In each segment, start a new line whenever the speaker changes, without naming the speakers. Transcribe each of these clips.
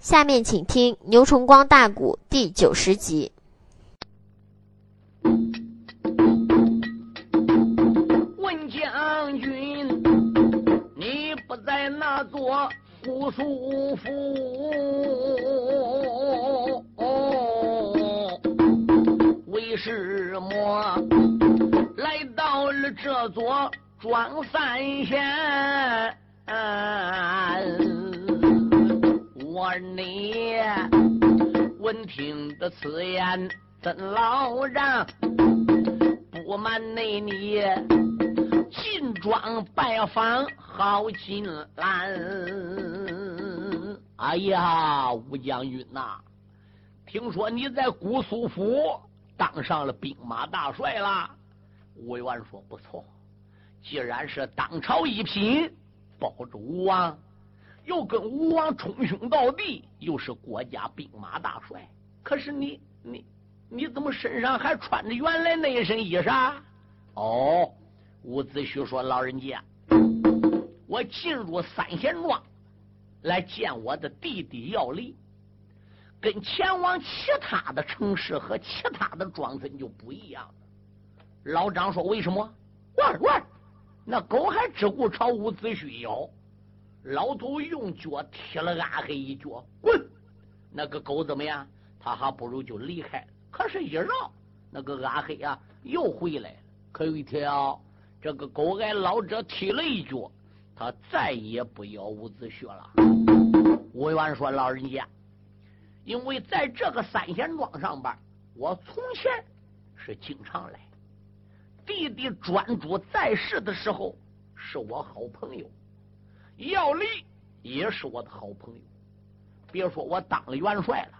下面请听《牛崇光大鼓》第九十集。
问将军，你不在那座姑苏府，为什么来到了这座庄三县？我你闻听的此言，怎老让不瞒内你进庄拜访好金兰？哎呀，吴将军呐，听说你在姑苏府当上了兵马大帅了。吴元说不错，既然是当朝一品。保着吴王，又跟吴王称兄道弟，又是国家兵马大帅。可是你你你怎么身上还穿着原来那一身衣裳？哦，伍子胥说：“老人家，我进入三贤庄来见我的弟弟要离，跟前往其他的城市和其他的庄村就不一样了。”老张说：“为什么？”喂喂。那狗还只顾朝伍子胥咬，老头用脚踢了阿黑一脚，滚！那个狗怎么样？他还不如就离开。可是，一绕，那个阿黑啊又回来了。可有一天啊，这个狗挨老者踢了一脚，他再也不咬伍子胥了。吴元说：“老人家，因为在这个三贤庄上班，我从前是经常来。”弟弟专主在世的时候，是我好朋友；要离也是我的好朋友。别说我当了元帅了，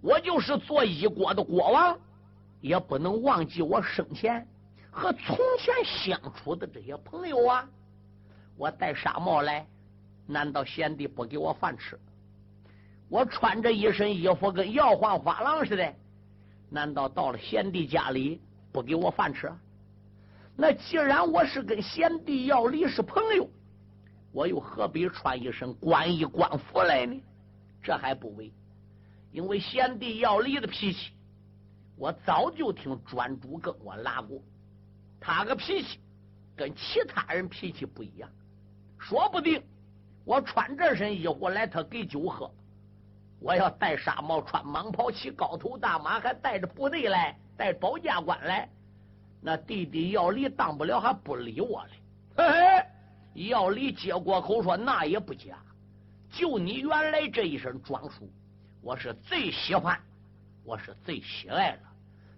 我就是做一国的国王，也不能忘记我生前和从前相处的这些朋友啊！我戴纱帽来，难道贤弟不给我饭吃？我穿着一身衣服跟摇晃发廊似的，难道到了贤弟家里不给我饭吃？那既然我是跟贤弟要离是朋友，我又何必穿一身官衣官服来呢？这还不为，因为贤弟要离的脾气，我早就听专主跟我拉过，他个脾气跟其他人脾气不一样，说不定我穿这身衣服来，他给酒喝；我要戴纱帽、穿蟒袍、骑高头大马，还带着部队来，带保家官来。那弟弟要离当不了，还不理我嘞。嘿嘿，要离接过口说那也不假，就你原来这一身装束，我是最喜欢，我是最喜爱了。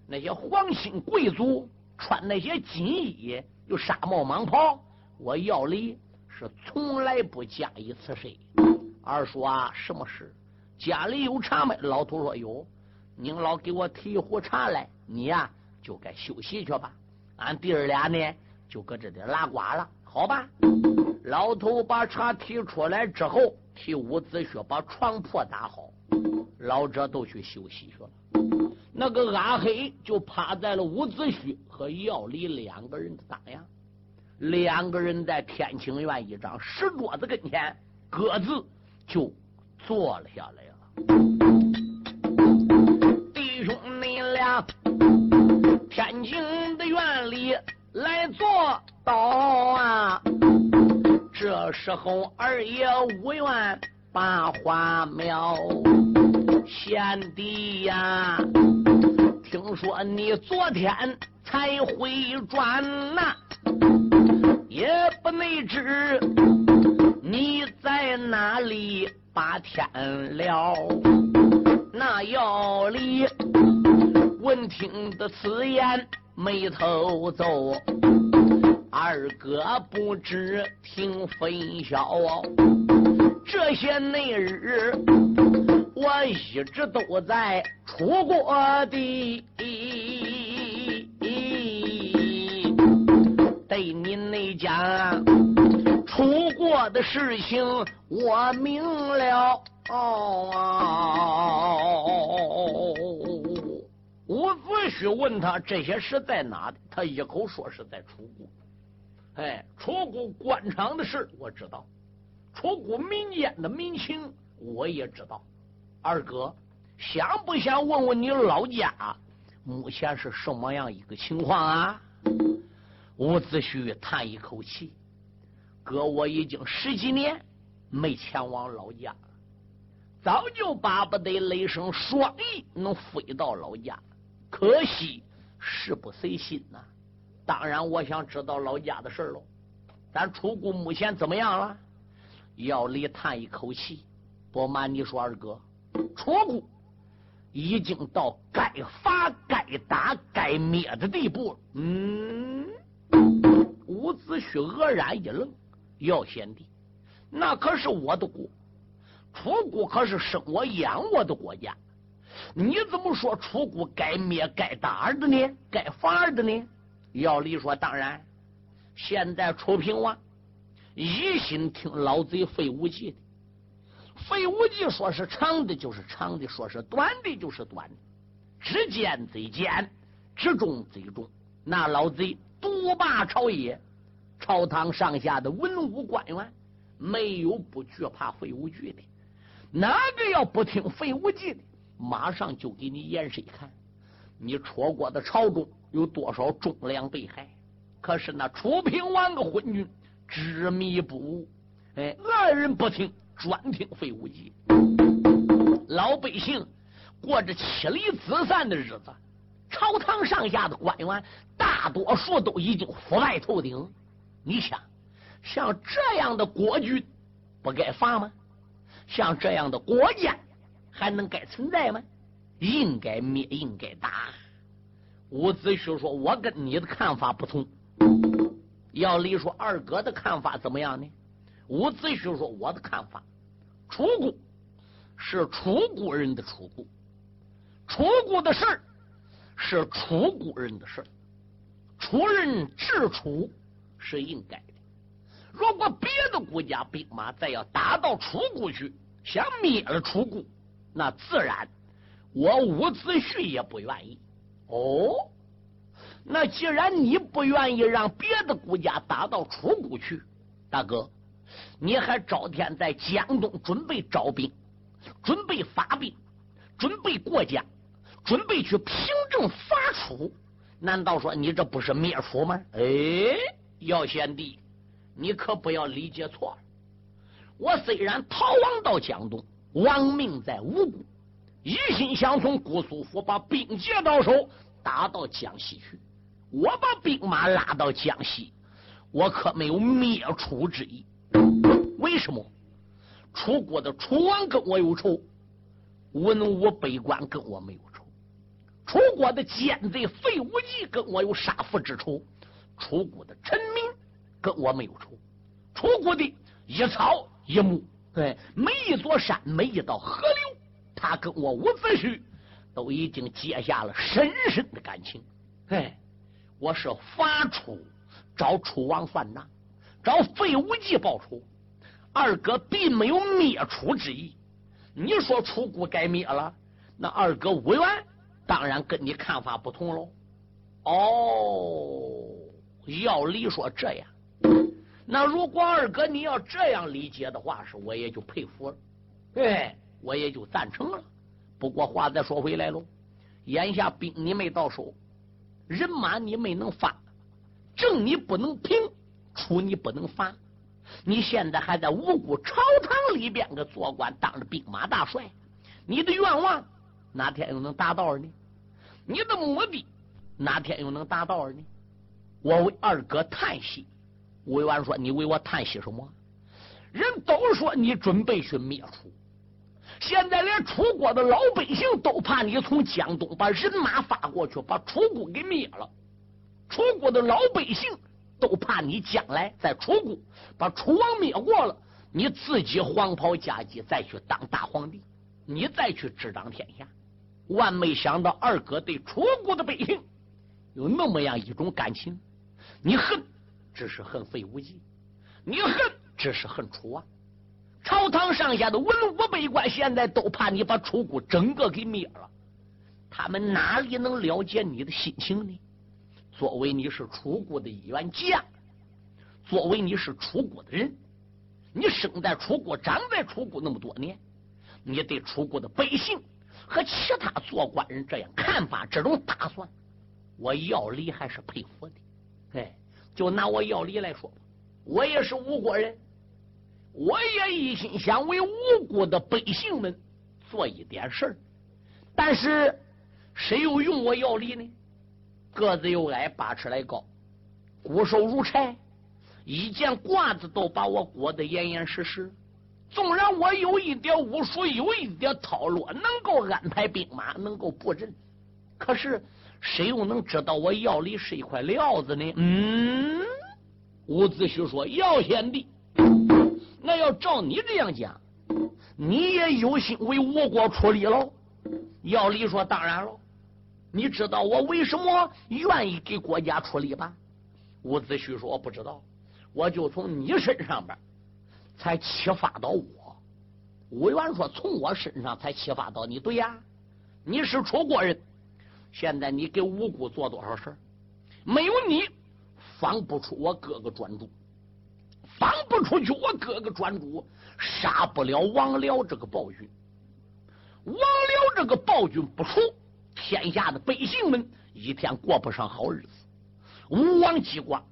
那些皇亲贵族穿那些金衣，又纱帽蟒袍，我要离是从来不加以此谁。二叔啊，什么事？家里有茶没？老头说有。您老给我提壶茶来，你呀。就该休息去吧，俺弟儿俩呢就搁这里拉呱了，好吧？老头把茶提出来之后，替伍子胥把床铺打好，老者都去休息去了。那个阿黑就趴在了伍子胥和药离两个人的当阳，两个人在天清院一张石桌子跟前，各自就坐了下来了。弟兄你俩。天津的院里来坐到啊，这时候二爷无缘把花苗，贤弟呀，听说你昨天才回转呐，也不内知你在哪里把天了，那要里。闻听的此言，眉头皱。二哥不知听分晓，这些内日我一直都在出国的。对你内讲出国的事情，我明了。伍子胥问他这些事在哪的，他一口说是在楚国。哎，楚国官场的事我知道，楚国民间的民情我也知道。二哥，想不想问问你老家目前是什么样一个情况啊？伍子胥叹一口气：“哥，我已经十几年没前往老家了，早就巴不得雷声双翼能飞到老家，可惜事不随心呐。当然，我想知道老家的事喽。咱楚国目前怎么样了？”要离叹一口气：“不瞒你说，二哥，楚国已经到该罚、该打、该灭的地步了。”嗯。伍子胥愕然一愣：“要贤弟，那可是我的国，楚国可是生我养我的国家，你怎么说楚国该灭、该打的呢？该罚的呢？”姚李说：“当然，现在楚平王一心听老贼费无忌的，费无忌说是长的就是长的，说是短的就是短的，只奸贼奸，只重贼重，那老贼。”独霸朝野，朝堂上下的文武官员没有不惧怕费无惧的，哪个要不听费无忌的，马上就给你演示看。你楚国的朝中有多少忠良被害？可是那楚平王个昏君执迷不悟，哎，二人不听，专听费无忌，老百姓过着妻离子散的日子。朝堂上下的官员，大多数都已经腐败透顶。你想，像这样的国君，不该罚吗？像这样的国家，还能该存在吗？应该灭，应该打。伍子胥说：“我跟你的看法不同。”要理说：“二哥的看法怎么样呢？”伍子胥说：“我的看法，楚国是楚国人的楚国，楚国的事。”是楚国人的事，楚人治楚是应该的。如果别的国家兵马再要打到楚国去，想灭了楚国，那自然我伍子胥也不愿意。哦，那既然你不愿意让别的国家打到楚国去，大哥，你还朝天在江东准备招兵，准备发兵，准备过江。准备去平政伐楚，难道说你这不是灭楚吗？哎，姚贤弟，你可不要理解错了。我虽然逃亡到江东，亡命在吴国，一心想从姑苏府把兵接到手，打到江西去。我把兵马拉到江西，我可没有灭楚之意。为什么？楚国的楚王跟我有仇，文武百官跟我没有仇。楚国的奸贼费无忌跟我有杀父之仇，楚国的臣民跟我没有仇。楚国的一草一木，对每一座山每一道河流，他跟我伍子胥都已经结下了深深的感情。哎，我是伐楚找楚王算账，找费无忌报仇。二哥并没有灭楚之意。你说楚国该灭了，那二哥无缘。当然跟你看法不同喽。哦，要理说这样，那如果二哥你要这样理解的话，是我也就佩服了，哎，我也就赞成了。不过话再说回来喽，眼下兵你没到手，人马你没能发，政你不能平，楚你不能发，你现在还在五谷朝堂里边个做官，当着兵马大帅，你的愿望。哪天又能达到呢？你的目的哪天又能达到呢？我为二哥叹息。魏完说：“你为我叹息什么？人都说你准备去灭楚，现在连楚国的老百姓都怕你从江东把人马发过去，把楚国给灭了。楚国的老百姓都怕你将来在楚国把楚王灭过了，你自己黄袍加姬再去当大皇帝，你再去执掌天下。”万没想到，二哥对楚国的百姓有那么样一种感情。你恨，只是恨费无忌；你恨，只是恨楚王。朝堂上下的文武百官，现在都怕你把楚国整个给灭了。他们哪里能了解你的心情呢？作为你是楚国的一员将，作为你是楚国的人，你生在楚国，长在楚国那么多年。你对楚国的百姓和其他做官人这样看法，这种打算，我要离还是佩服的。哎，就拿我要离来说吧，我也是吴国人，我也一心想为吴国的百姓们做一点事儿，但是谁又用我要离呢？个子又矮，八尺来高，骨瘦如柴，一件褂子都把我裹得严严实实。纵然我有一点武术，有一点套路，能够安排兵马，能够布阵，可是谁又能知道我药里是一块料子呢？嗯，伍子胥说：“姚贤弟，那要照你这样讲，你也有心为吴国出力喽？”姚离说：“当然喽。”你知道我为什么愿意给国家出力吧？伍子胥说：“我不知道，我就从你身上边才启发到我。”伍元说：“从我身上才启发到你。”对呀，你是楚国人，现在你给吴国做多少事没有你，放不出我哥哥专诸，放不出去我哥哥专诸，杀不了王辽这个暴君。王辽这个暴君不除。天下的百姓们一天过不上好日子。吴王姬光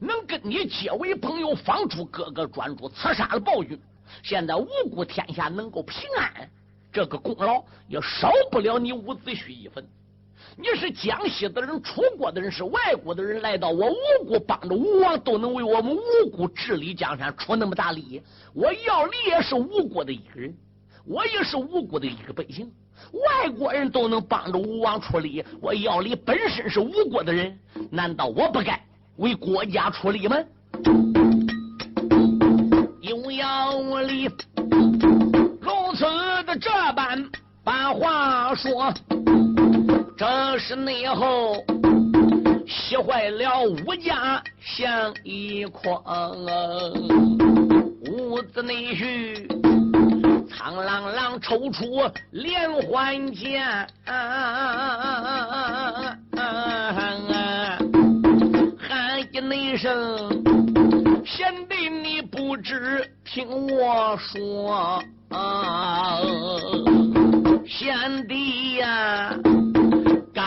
能跟你结为朋友，放出哥哥专诸，刺杀了暴君，现在无辜天下能够平安，这个功劳也少不了你伍子胥一份。你是江西的人，楚国的人，是外国的人，来到我吴国，帮着吴王，都能为我们吴国治理江山，出那么大力。我要李也是吴国的一个人，我也是吴国的一个百姓。外国人都能帮着吴王出力，我姚李本身是吴国的人，难道我不该为国家出力吗？有姚李如此的这般把话说，这是内后气坏了武家像一筐，屋子内婿。苍啷啷抽出连环剑，喊一声：“贤弟，你不知听我说，贤弟呀，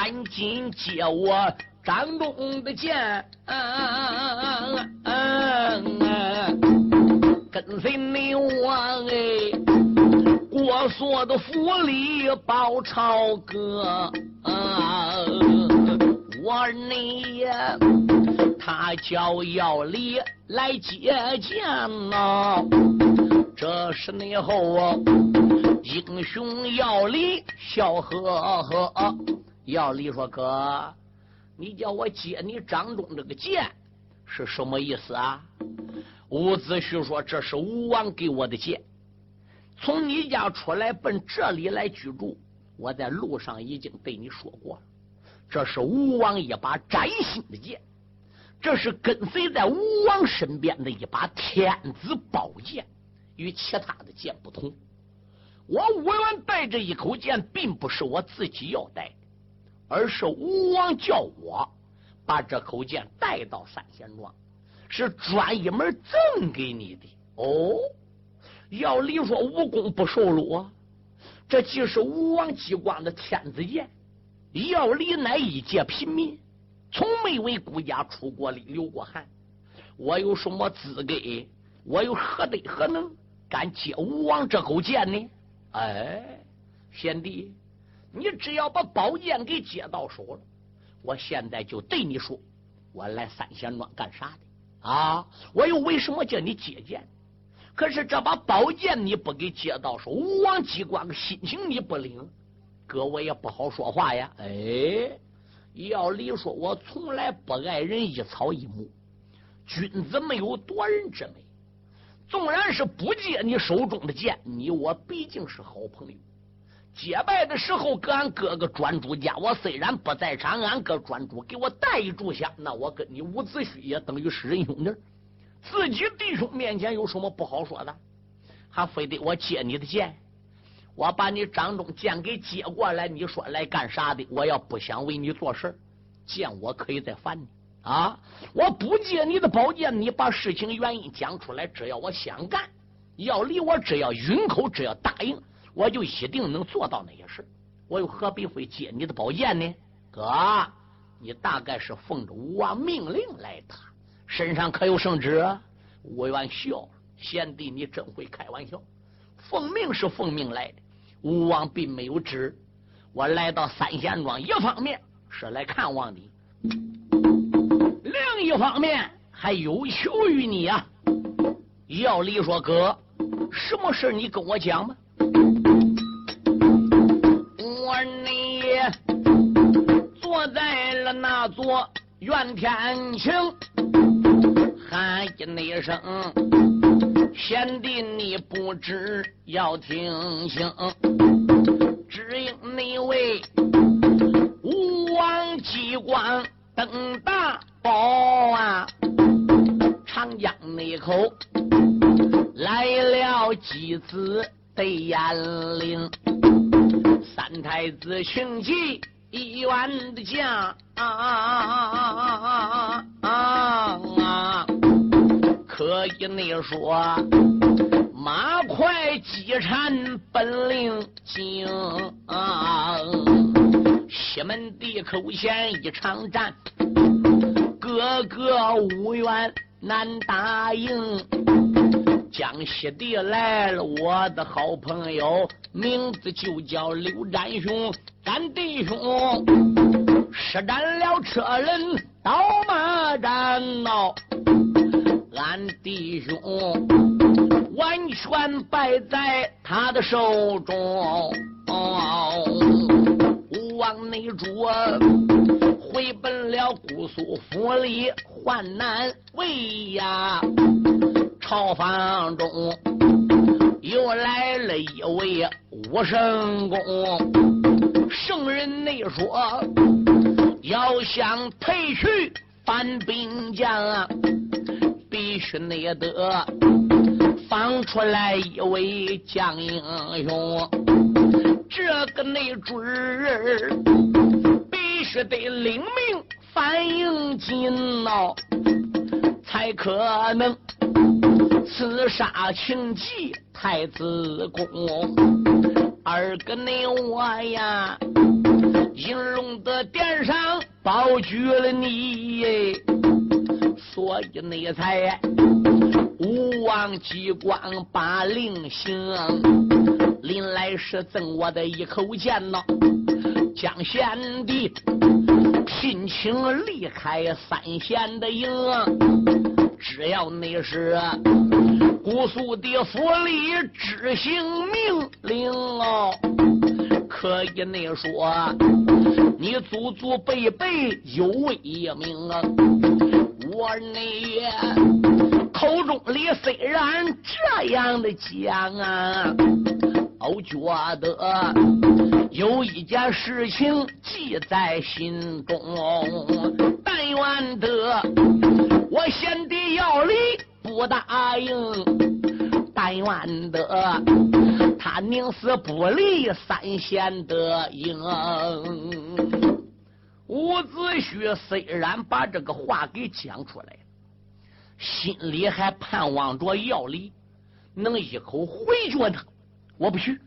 赶紧接我张东的剑，跟随你王哎。”我说的府里报朝歌，我你呀，他叫姚李来接见呐。这是你后啊，英雄姚李笑呵呵。要你说：“哥，你叫我接你掌中这个剑是什么意思啊？”伍子胥说：“这是吴王给我的剑。”从你家出来奔这里来居住，我在路上已经对你说过了。这是吴王一把崭新的剑，这是跟随在吴王身边的一把天子宝剑，与其他的剑不同。我吴元带着一口剑，并不是我自己要带，而是吴王叫我把这口剑带到三贤庄，是专一门赠给你的哦。要理说武功不受禄啊，这既是吴王机关的天子剑，要理乃一介平民，从没为国家出过力、流过汗，我有什么资格？我有何德何能敢接吴王这口剑呢？哎，贤弟，你只要把宝剑给接到手了，我现在就对你说，我来三贤庄干啥的啊？我又为什么叫你接剑？可是这把宝剑你不给接到手，吴王姬光的心情你不领，哥我也不好说话呀。哎，要理说，我从来不爱人一草一木，君子没有夺人之美。纵然是不接你手中的剑，你我毕竟是好朋友。结拜的时候，搁俺哥哥专诸家，我虽然不在场，俺哥专诸给我带一炷香，那我跟你伍子胥也等于是人兄弟。自己弟兄面前有什么不好说的？还非得我接你的剑？我把你掌中剑给接过来，你说来干啥的？我要不想为你做事剑我可以再还你啊！我不接你的宝剑，你把事情原因讲出来，只要我想干，要离我只要允口，只要答应，我就一定能做到那些事。我又何必会接你的宝剑呢？哥，你大概是奉着吴王命令来的，身上可有圣旨？吴元笑了，贤弟，你真会开玩笑。奉命是奉命来的，吴王并没有旨。我来到三贤庄，一方面是来看望你，另一方面还有求于你呀。要理说，哥，什么事你跟我讲吧。你坐在了那座元天晴，喊一声，贤弟你不知要听清，只因那位吴王机关登大宝啊，长江那口。来了几子对严令，三太子请骑一员的将啊啊啊啊啊啊啊，可以你说马快机缠本领精，西门地口前一场战，哥哥无缘难答应。江西地来了，我的好朋友，名字就叫刘占雄，咱弟兄施展了车轮刀马战闹，俺弟兄完全败在他的手中。吴王内主回奔了姑苏府里，患难为呀。朝房中又来了一位武圣公，圣人内说要想退去反兵将，必须内得放出来一位将英雄。这个内准儿必须得领命反应紧闹，才可能。刺杀秦吉太子宫，二哥你我呀，应龙的殿上保举了你，所以你才无忘机关把令行，临来时赠我的一口剑呐，将贤弟聘请离开三贤的营。只要你是姑苏的府里执行命令哦，可以你说你祖祖辈辈有威名啊！我你口中里虽然这样的讲啊，我觉得有一件事情记在心中，但愿得。我先帝要离不答应，但愿得他宁死不离三贤的应。伍子胥虽然把这个话给讲出来，心里还盼望着要离能一口回绝他。我不许，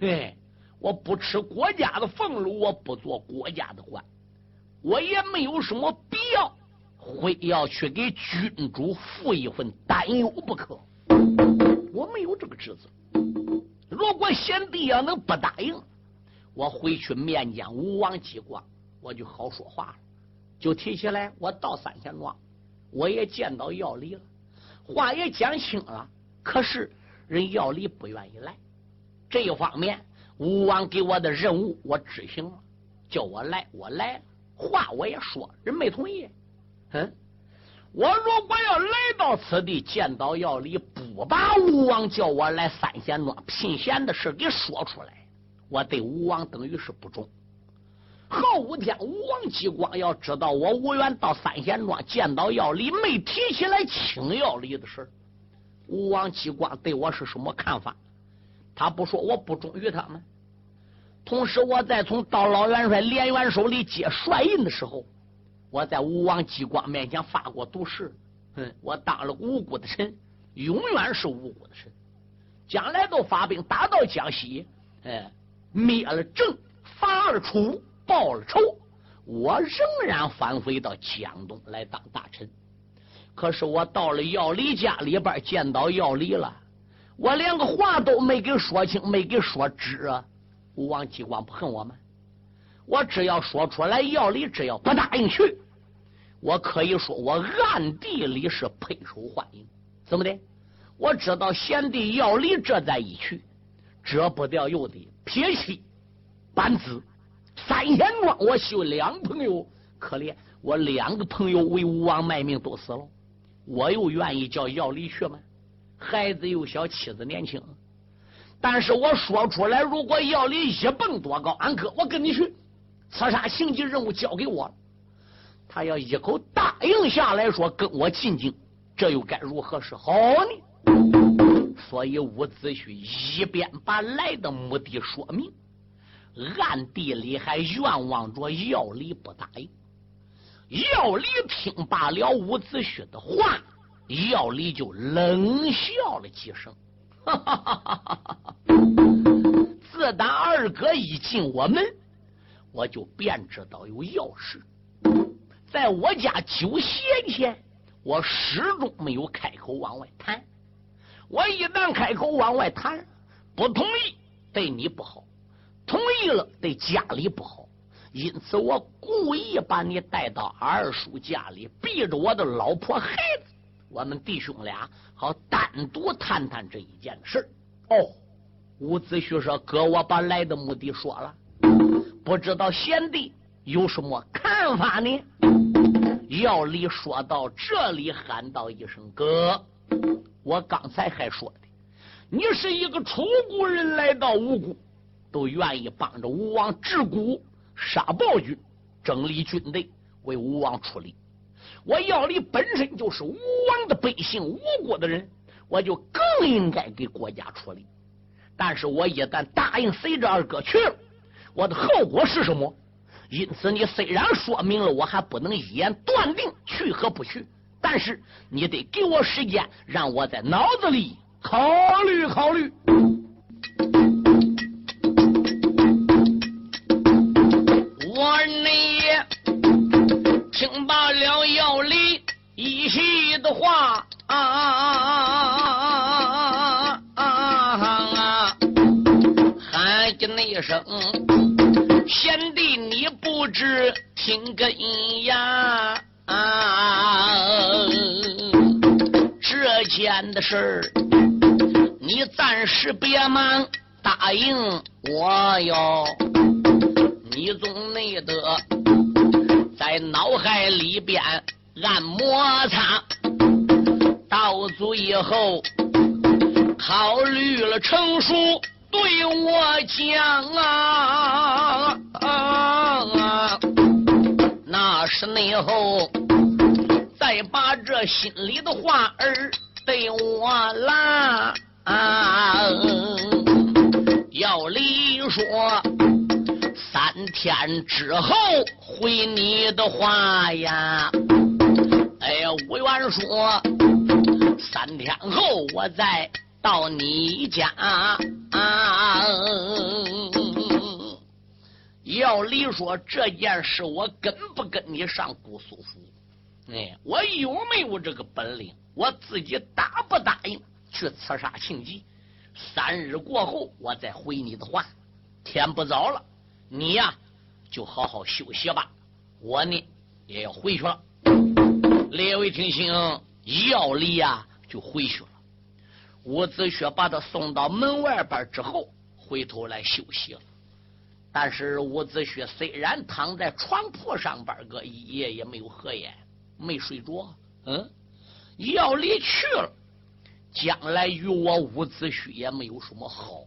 哎，我不吃国家的俸禄，我不做国家的官，我也没有什么必要。非要去给君主负一份担忧不可，我没有这个职责。如果贤弟要能不答应，我回去面见吴王姬光，我就好说话了。就提起来，我到三贤庄，我也见到药离了，话也讲清了。可是人药离不愿意来，这一方面，吴王给我的任务我执行了，叫我来，我来了，话我也说，人没同意。嗯，我如果要来到此地见到药离，不把吴王叫我来三贤庄聘贤的事给说出来，我对吴王等于是不忠。后五天，吴王姬光要知道我吴元到三贤庄见到药离，没提起来请药离的事吴王姬光对我是什么看法？他不说我不忠于他们。同时，我在从到老元帅连元手里接帅印的时候。我在吴王姬光面前发过毒誓，哼，我当了无辜的臣，永远是无辜的臣。将来都发兵打到江西，哎，灭了郑，伐了楚，报了仇，我仍然返回到江东来当大臣。可是我到了药离家里边，见到药离了，我连个话都没给说清，没给说知啊！吴王姬光不恨我吗？我只要说出来，要离只要不答应去，我可以说我暗地里是配受欢迎。怎么的？我知道贤弟要离这再一去，遮不掉又得撇妻搬子，三贤庄我修两朋友，可怜我两个朋友为吴王卖命都死了。我又愿意叫要离去吗？孩子又小，妻子年轻。但是我说出来，如果要离一蹦多高，俺哥我跟你去，刺杀情急任务交给我。他要一口答应下来说跟我进京，这又该如何是好呢？所以伍子胥一边把来的目的说明，暗地里还愿望着药离不答应。药李听罢了伍子胥的话，药李就冷笑了几声。哈哈哈哈哈！自打二哥一进我门，我就便知道有要事。在我家酒席前，我始终没有开口往外谈。我一旦开口往外谈，不同意对你不好，同意了对家里不好。因此，我故意把你带到二叔家里，逼着我的老婆孩子，我们弟兄俩好单独谈谈这一件事哦，伍子胥说：“哥，我把来的目的说了，不知道贤弟有什么看法呢？”药李说到这里，喊道一声：“哥，我刚才还说的，你是一个楚国人来到吴国，都愿意帮着吴王治国。”杀暴君，整理军队，为吴王出力。我药李本身就是吴王的百姓，吴国的人，我就更应该给国家出力。但是我一旦答应随着二哥去了，我的后果是什么？因此，你虽然说明了，我还不能一言断定去和不去。但是你得给我时间，让我在脑子里考虑考虑。听罢了要离一席的话啊啊啊啊啊啊啊啊啊啊，喊进那声：“知听根呀！这件的事儿，你暂时别忙，答应我哟，你总没得。”在脑海里边按摩擦，到最后考虑了成熟，对我讲啊，那十内后再把这心里的话儿对我啦，要理说。三天之后回你的话呀，哎呀，吴元说，三天后我再到你家啊。要理说这件事，我跟不跟你上姑苏府？哎，我有没有这个本领？我自己答不答应去刺杀庆忌？三日过后，我再回你的话。天不早了。你呀，就好好休息吧。我呢，也要回去了。列位听清，要离呀就回去了。伍子胥把他送到门外边之后，回头来休息了。但是伍子胥虽然躺在床铺上边个一夜也没有合眼，没睡着。嗯，要离去了，将来与我伍子胥也没有什么好。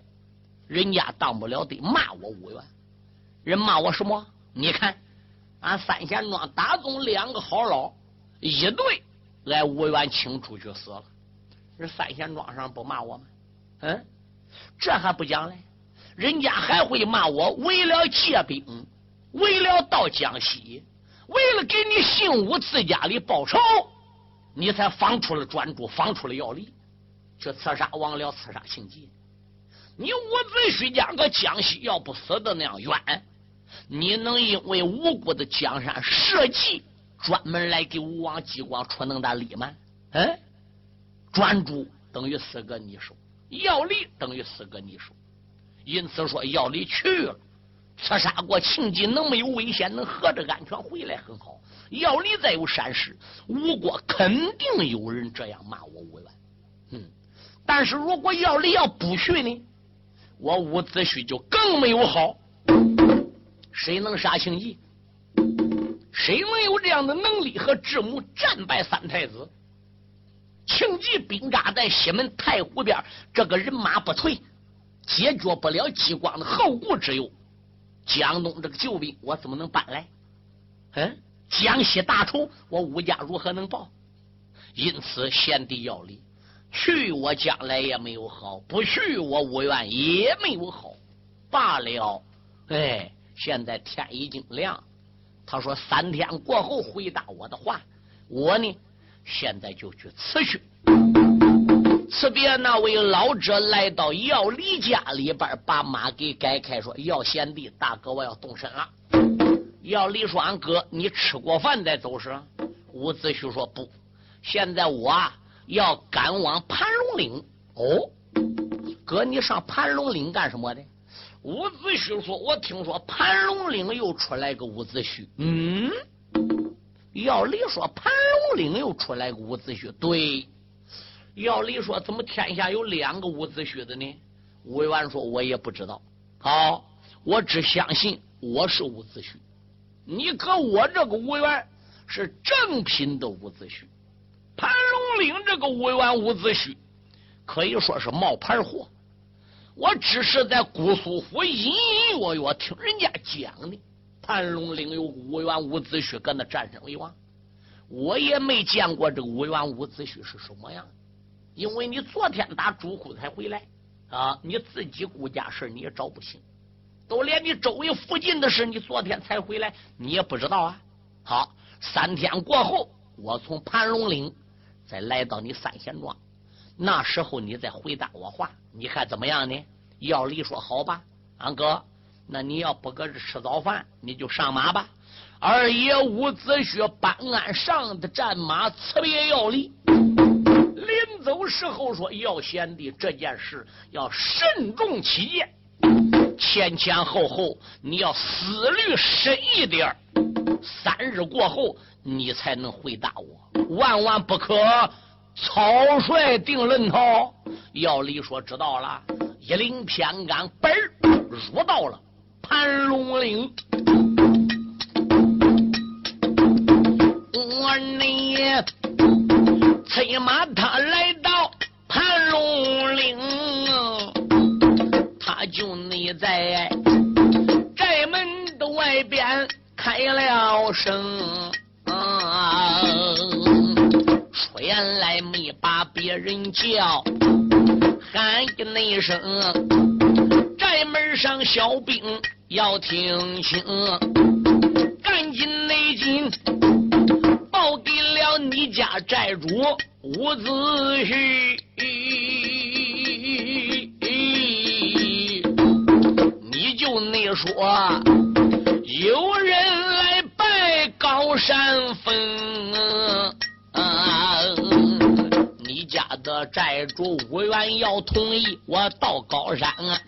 人家当不了得骂我伍元。人骂我什么？你看，俺三贤庄打中两个好老，一对来吴元请出去死了。这三贤庄上不骂我吗？嗯，这还不讲嘞，人家还会骂我为了借兵，为了到江西，为了给你姓武自家里报仇，你才放出了专诸，放出了药力，去刺杀王僚，刺杀情急。你伍子胥家搁江西要不死的那样冤，你能因为无辜的江山社稷，专门来给吴王姬光出那么大力吗？嗯，专诸等于四个你手，要离等于四个你手，因此说要离去了，刺杀过庆忌能没有危险，能合着安全回来很好。要离再有闪失，吴国肯定有人这样骂我吴元。嗯，但是如果要离要不去呢，我伍子胥就更没有好。谁能杀庆忌？谁能有这样的能力和智谋战败三太子？庆忌兵扎在西门太湖边，这个人马不退，解决不了激光的后顾之忧。江东这个救兵，我怎么能搬来？嗯，江西大仇，我吴家如何能报？因此，先帝要离，去我将来也没有好，不去我吴元也没有好。罢了，哎，现在天已经亮。他说三天过后回答我的话，我呢？现在就去辞去。辞别那位老者，来到姚离家里边，把马给改开，说：“姚贤弟，大哥，我要动身了。”姚离说：“俺哥，你吃过饭再走是？”伍子胥说：“不，现在我要赶往盘龙岭。”哦，哥，你上盘龙岭干什么的？伍子胥说：“我听说盘龙岭又出来个伍子胥。”嗯。要理说，盘龙岭又出来个伍子胥。对，要理说，怎么天下有两个伍子胥的呢？魏完说，我也不知道。好，我只相信我是伍子胥。你搁我这个吴元是正品的伍子胥，盘龙岭这个吴元伍子胥可以说是冒牌货。我只是在姑苏府隐隐约约听人家讲的。盘龙岭有五元伍子胥搁那战胜为王，我也没见过这个五元伍子胥是什么样，因为你昨天打朱库才回来啊，你自己顾家事你也找不行，都连你周围附近的事你昨天才回来，你也不知道啊。好，三天过后，我从盘龙岭再来到你三贤庄，那时候你再回答我话，你看怎么样呢？要离说好吧，俺哥。那你要不搁这吃早饭，你就上马吧。二爷伍子胥搬鞍上的战马，辞别要离。临走时候说：“要贤弟，这件事要慎重起见，前前后后你要思虑深一点。三日过后，你才能回答我，万万不可草率定论。”头要离说：“知道了。”一领偏杆，本入到了。盘龙岭，声，说原来没把别人叫，喊一那声，寨门上小兵。要听清，同意我到高山啊。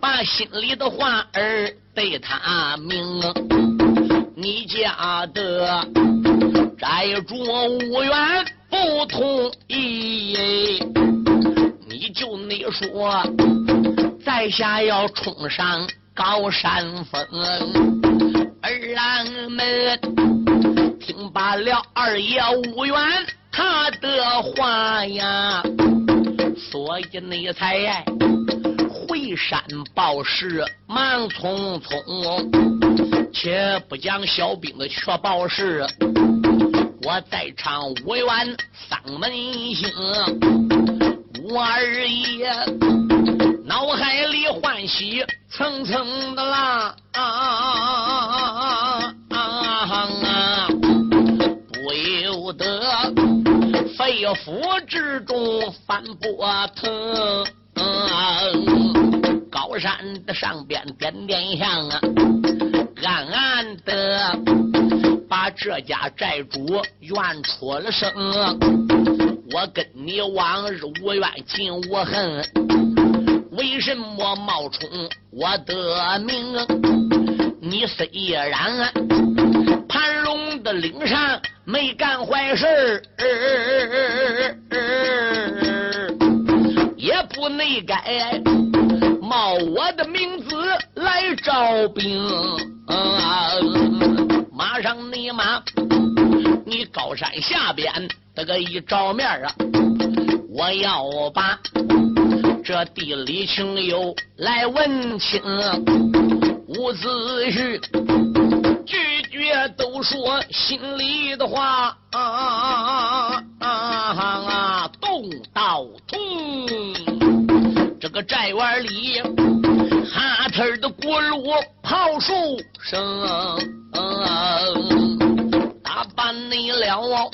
把心里的话儿对他明，你家的寨主无缘不同意，你就你说，在下要冲上高山峰，儿郎们听罢了二爷无缘他的话呀，所以你才。回山报事忙匆匆，且不讲小兵的却报事。我在唱五元丧门星，我二爷脑海里欢喜层层的啦，不肺腑之中翻波腾。嗯，高山的上边点点香啊，暗暗的把这家寨主怨出了声。我跟你往日无怨尽无恨，为什么冒充我的名？你虽然盘龙的岭上没干坏事也不内该冒我的名字来招兵。马上你妈，你高山下边这个一照面啊，我要把这地里情友来问清。伍子胥别都说心里的话啊啊啊啊！动刀痛，这个寨院里哈特的锅炉炮树声，打扮你了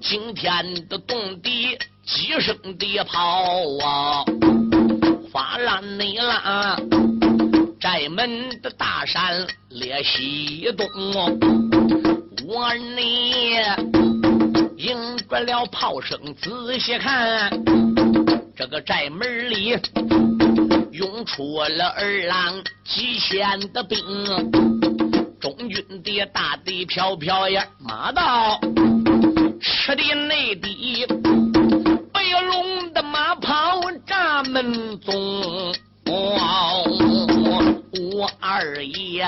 惊天的动地几声的炮啊，发烂你啦。寨门的大山列西东，我你迎着了炮声，仔细看，这个寨门里涌出了二郎几千的兵，中军的大队飘飘呀，马到吃的内地，白龙的马跑闸门中。我二爷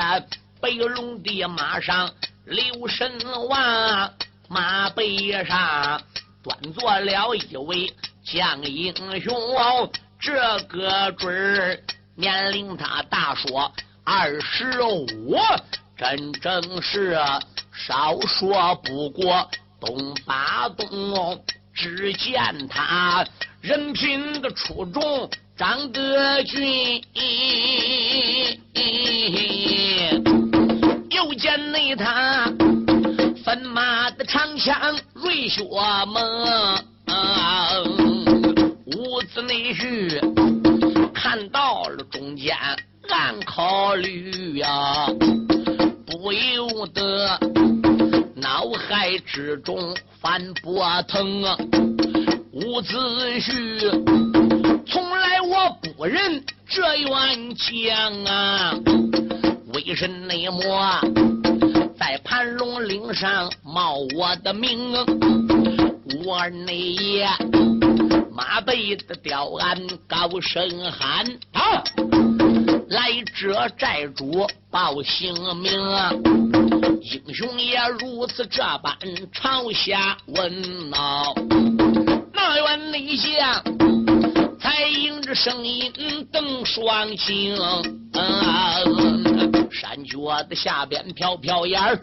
白龙的马上留神望，马背上端坐了一位将英雄，这个准儿年龄他大说二十五，真正是少说不过东八东。只见他人品的出众。张德军，又见内他分马的长枪瑞雪猛，伍子内婿看到了中间暗考虑呀，不由得脑海之中翻波腾啊，伍子胥。我不认这员将啊，为什么在盘龙岭上冒我的名？我内爷马背的吊鞍高声喊啊，来这寨主报姓名，英雄也如此这般朝下问呐，那员内将。才迎着声音瞪双星，山脚的下边飘飘眼儿，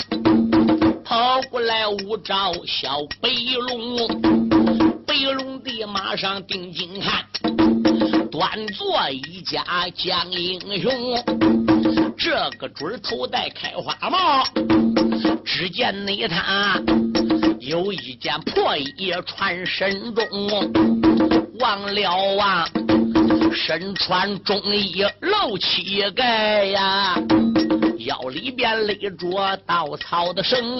跑过来五招小白龙，白龙的马上定睛看，端坐一家将英雄，这个准头戴开花帽，只见那他有一件破衣穿身中。忘了啊，身穿中衣露膝盖呀，腰里边勒着稻草的绳。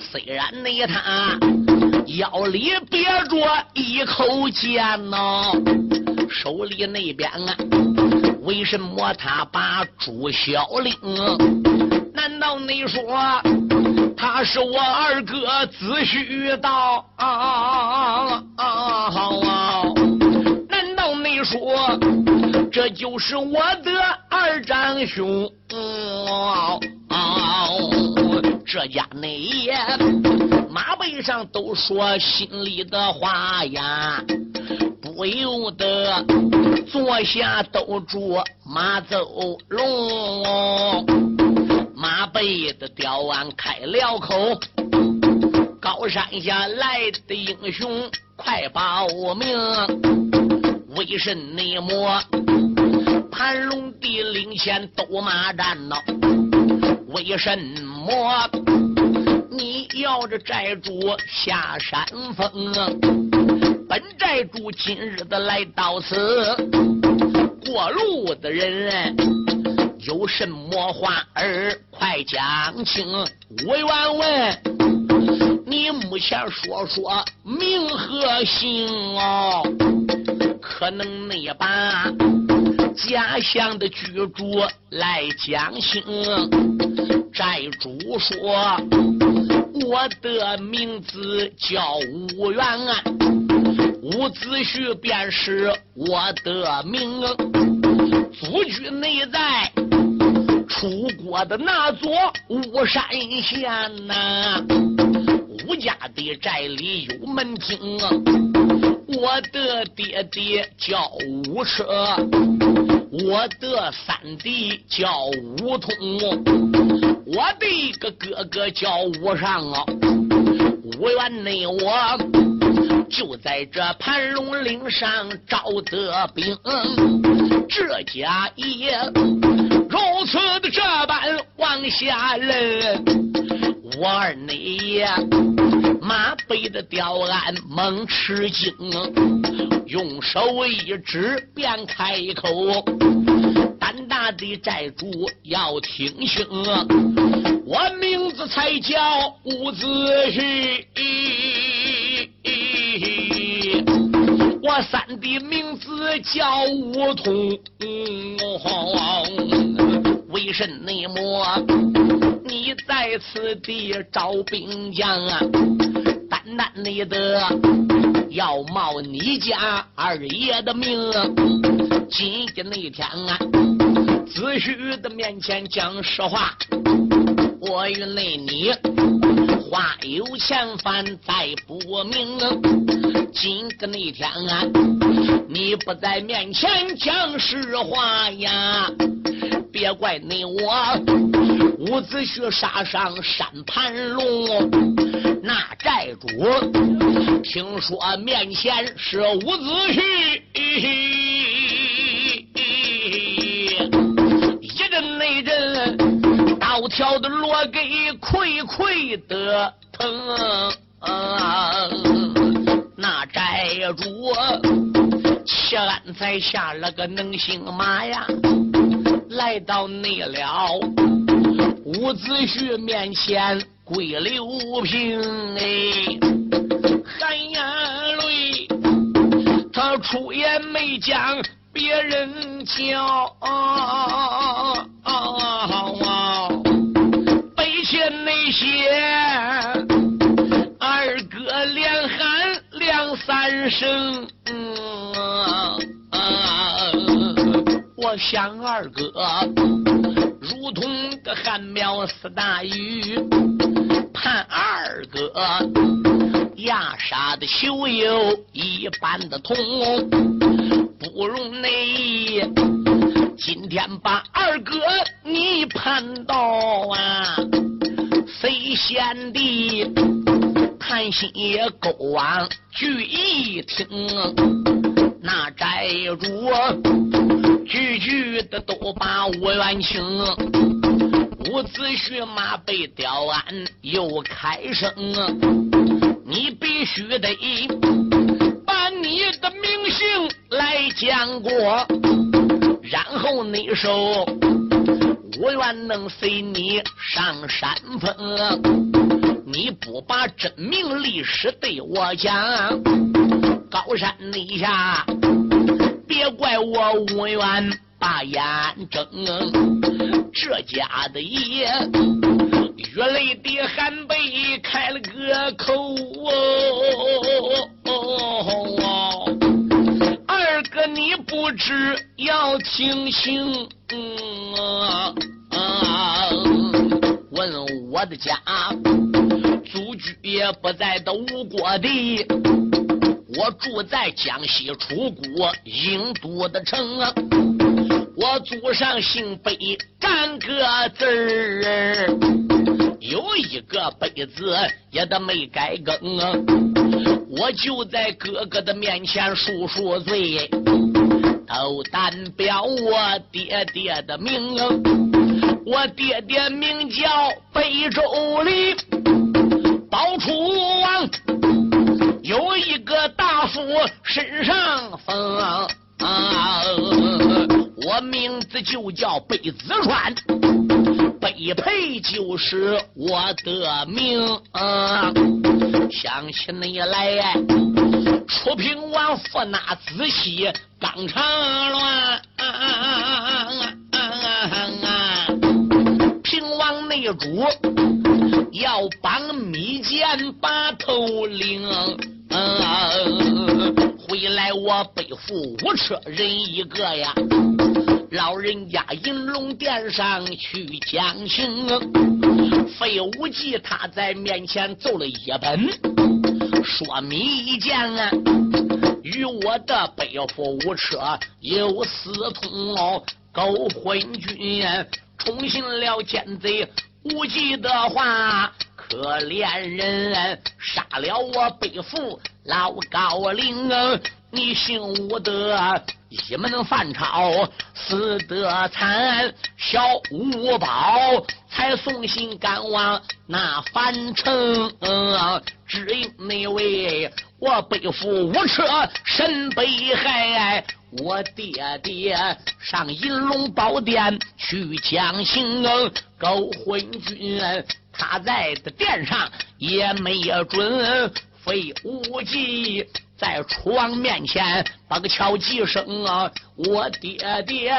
虽然那他腰里别着一口剑呐，手里那边啊，为什么他把朱小令？难道你说他是我二哥子虚道？难道你说这就是我的二长兄？这家内爷马背上都说心里的话呀，不由得坐下兜住马走龙。马背的吊鞍开了口，高山下来的英雄快报名，为甚么盘龙地领前斗马战呢？为什么你要这寨主下山峰啊？本寨主今日的来到此，过路的人有什么话儿快讲清。我愿问你目前说说名和姓哦，可能你把家乡的居住来讲清。寨主说。我的名字叫吴元安，伍子胥便是我的名。祖居内在出国的那座巫山县呐，吴家的寨里有门厅。我的爹爹叫吴车，我的三弟叫吴通。我的一个哥哥叫吴尚啊，吴元内我就在这盘龙岭上招的兵，这家也此的这般往下认，我二你呀马背的吊鞍猛吃惊，用手一指便开口。胆大的寨主要听清，我名字才叫伍子胥，我三弟名字叫伍通。为甚么你在此地招兵将啊？单单你的要冒你家二爷的命。今天那天啊，子虚的面前讲实话，我与那你话有千番再不明。今个那天啊，你不在面前讲实话呀，别怪你我伍子胥杀上山盘龙，那寨主听说面前是伍子胥。一阵那阵刀条的落给溃溃的疼，那寨主齐安才下了个能行马呀，来到内了伍子胥面前跪刘平哎，含眼泪，他出言没讲别人教。那些二哥连喊两三声，想二哥如同个旱苗似大雨，盼二哥压沙的修有一般的痛，不容内。今天把二哥你盼到啊！谁先的谈心也够往聚一听，那寨主句句的都把我冤情。伍子胥马被刁安又开声，你必须得把你的名姓来讲过，然后你说。我愿能随你上山峰，你不把真名历史对我讲，高山底下别怪我无缘把眼睁。这家的爷月泪的寒背开了个口，哦二哥你不知要听清。问我的家，祖居也不在的吴国地，我住在江西楚国郢都的城。我祖上姓北，干个字儿，有一个北字也得没改更。我就在哥哥的面前赎赎罪。都代表我爹爹的名，我爹爹名叫北周里包楚王，有一个大夫身上风。我名字就叫北子川，北配就是我的名。想起你来，楚平王父那子熙刚长乱，平王内主要帮密剑把头领。嗯回来我背负五车人一个呀，老人家银龙殿上去讲情。费无忌他在面前奏了一本，说密件啊，与我的背负五车有私通哦，勾昏君宠信了奸贼无忌的话。可怜人杀了我背负老高陵，你姓吴的一门犯朝死得惨，小五宝才送信赶往那樊城，只因那位我背负五车身被害，我爹爹上银龙宝殿去讲情，勾昏君。他在的殿上也没准，费无忌在楚王面前把个敲几声啊！我爹爹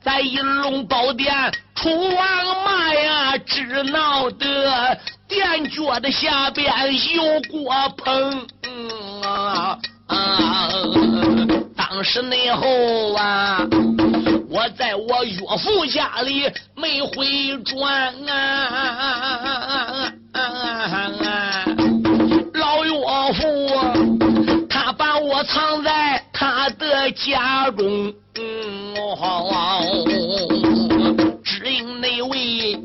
在银龙宝殿楚王骂呀，只闹得殿脚的下边有锅棚啊！当时那后啊。我在我岳父家里没回转啊，老岳父他把我藏在他的家中，只因那位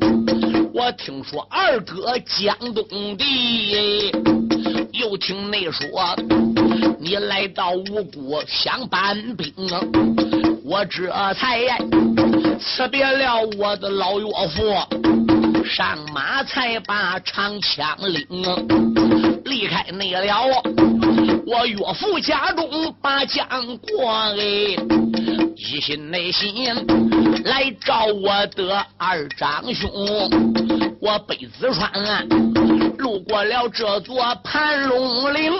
我听说二哥江东的，又听那说你来到五谷想搬兵。我这才辞别了我的老岳父，上马才把长枪领，离开那了我岳父家中把将过哎，一心内心来找我的二长兄，我北子川路过了这座盘龙岭，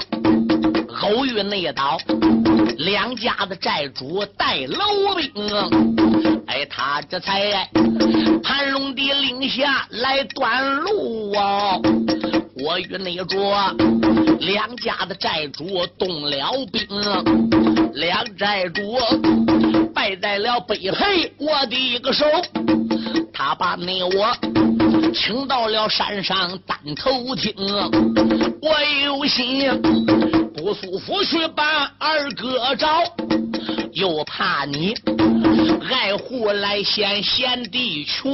偶遇那道。两家的寨主带楼兵，哎，他这才盘龙的令下来断路啊！我与那着两家的寨主动了兵，两寨主败在了北黑我的一个手，他把那我请到了山上单头听，我有心。不舒服，去把二哥找，又怕你爱护来嫌贤弟穷，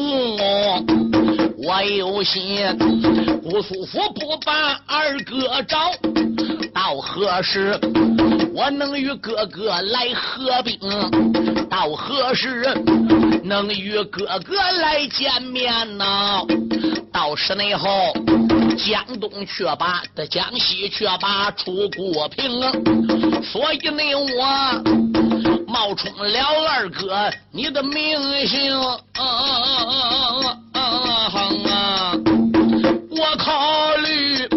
我有心不舒服，不把二哥找，到何时我能与哥哥来合兵？到何时能与哥哥来见面呢？到时内后。江东却把的江西却把出国平，所以呢我冒充了二哥你的名姓，我考虑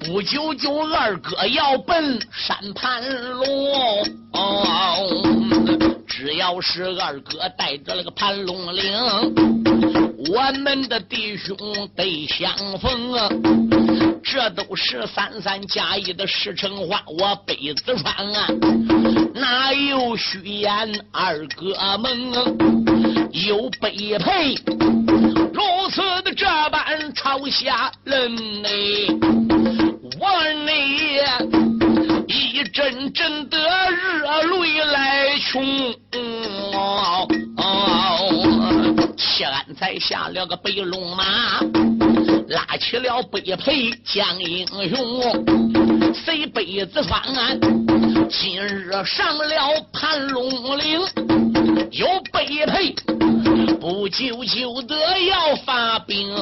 不久就二哥要奔山盘龙，只要是二哥带着那个盘龙岭。我们的弟兄得相逢啊，这都是三三加一的实诚话。我北子川啊，哪有虚言？二哥们有背配，如此的这般朝下人呢？我呢一阵阵的热泪来冲。谢安才下了个白龙马，拉起了北配江英雄，随北子方案？今日上了盘龙岭，有北配，不久就得要发兵！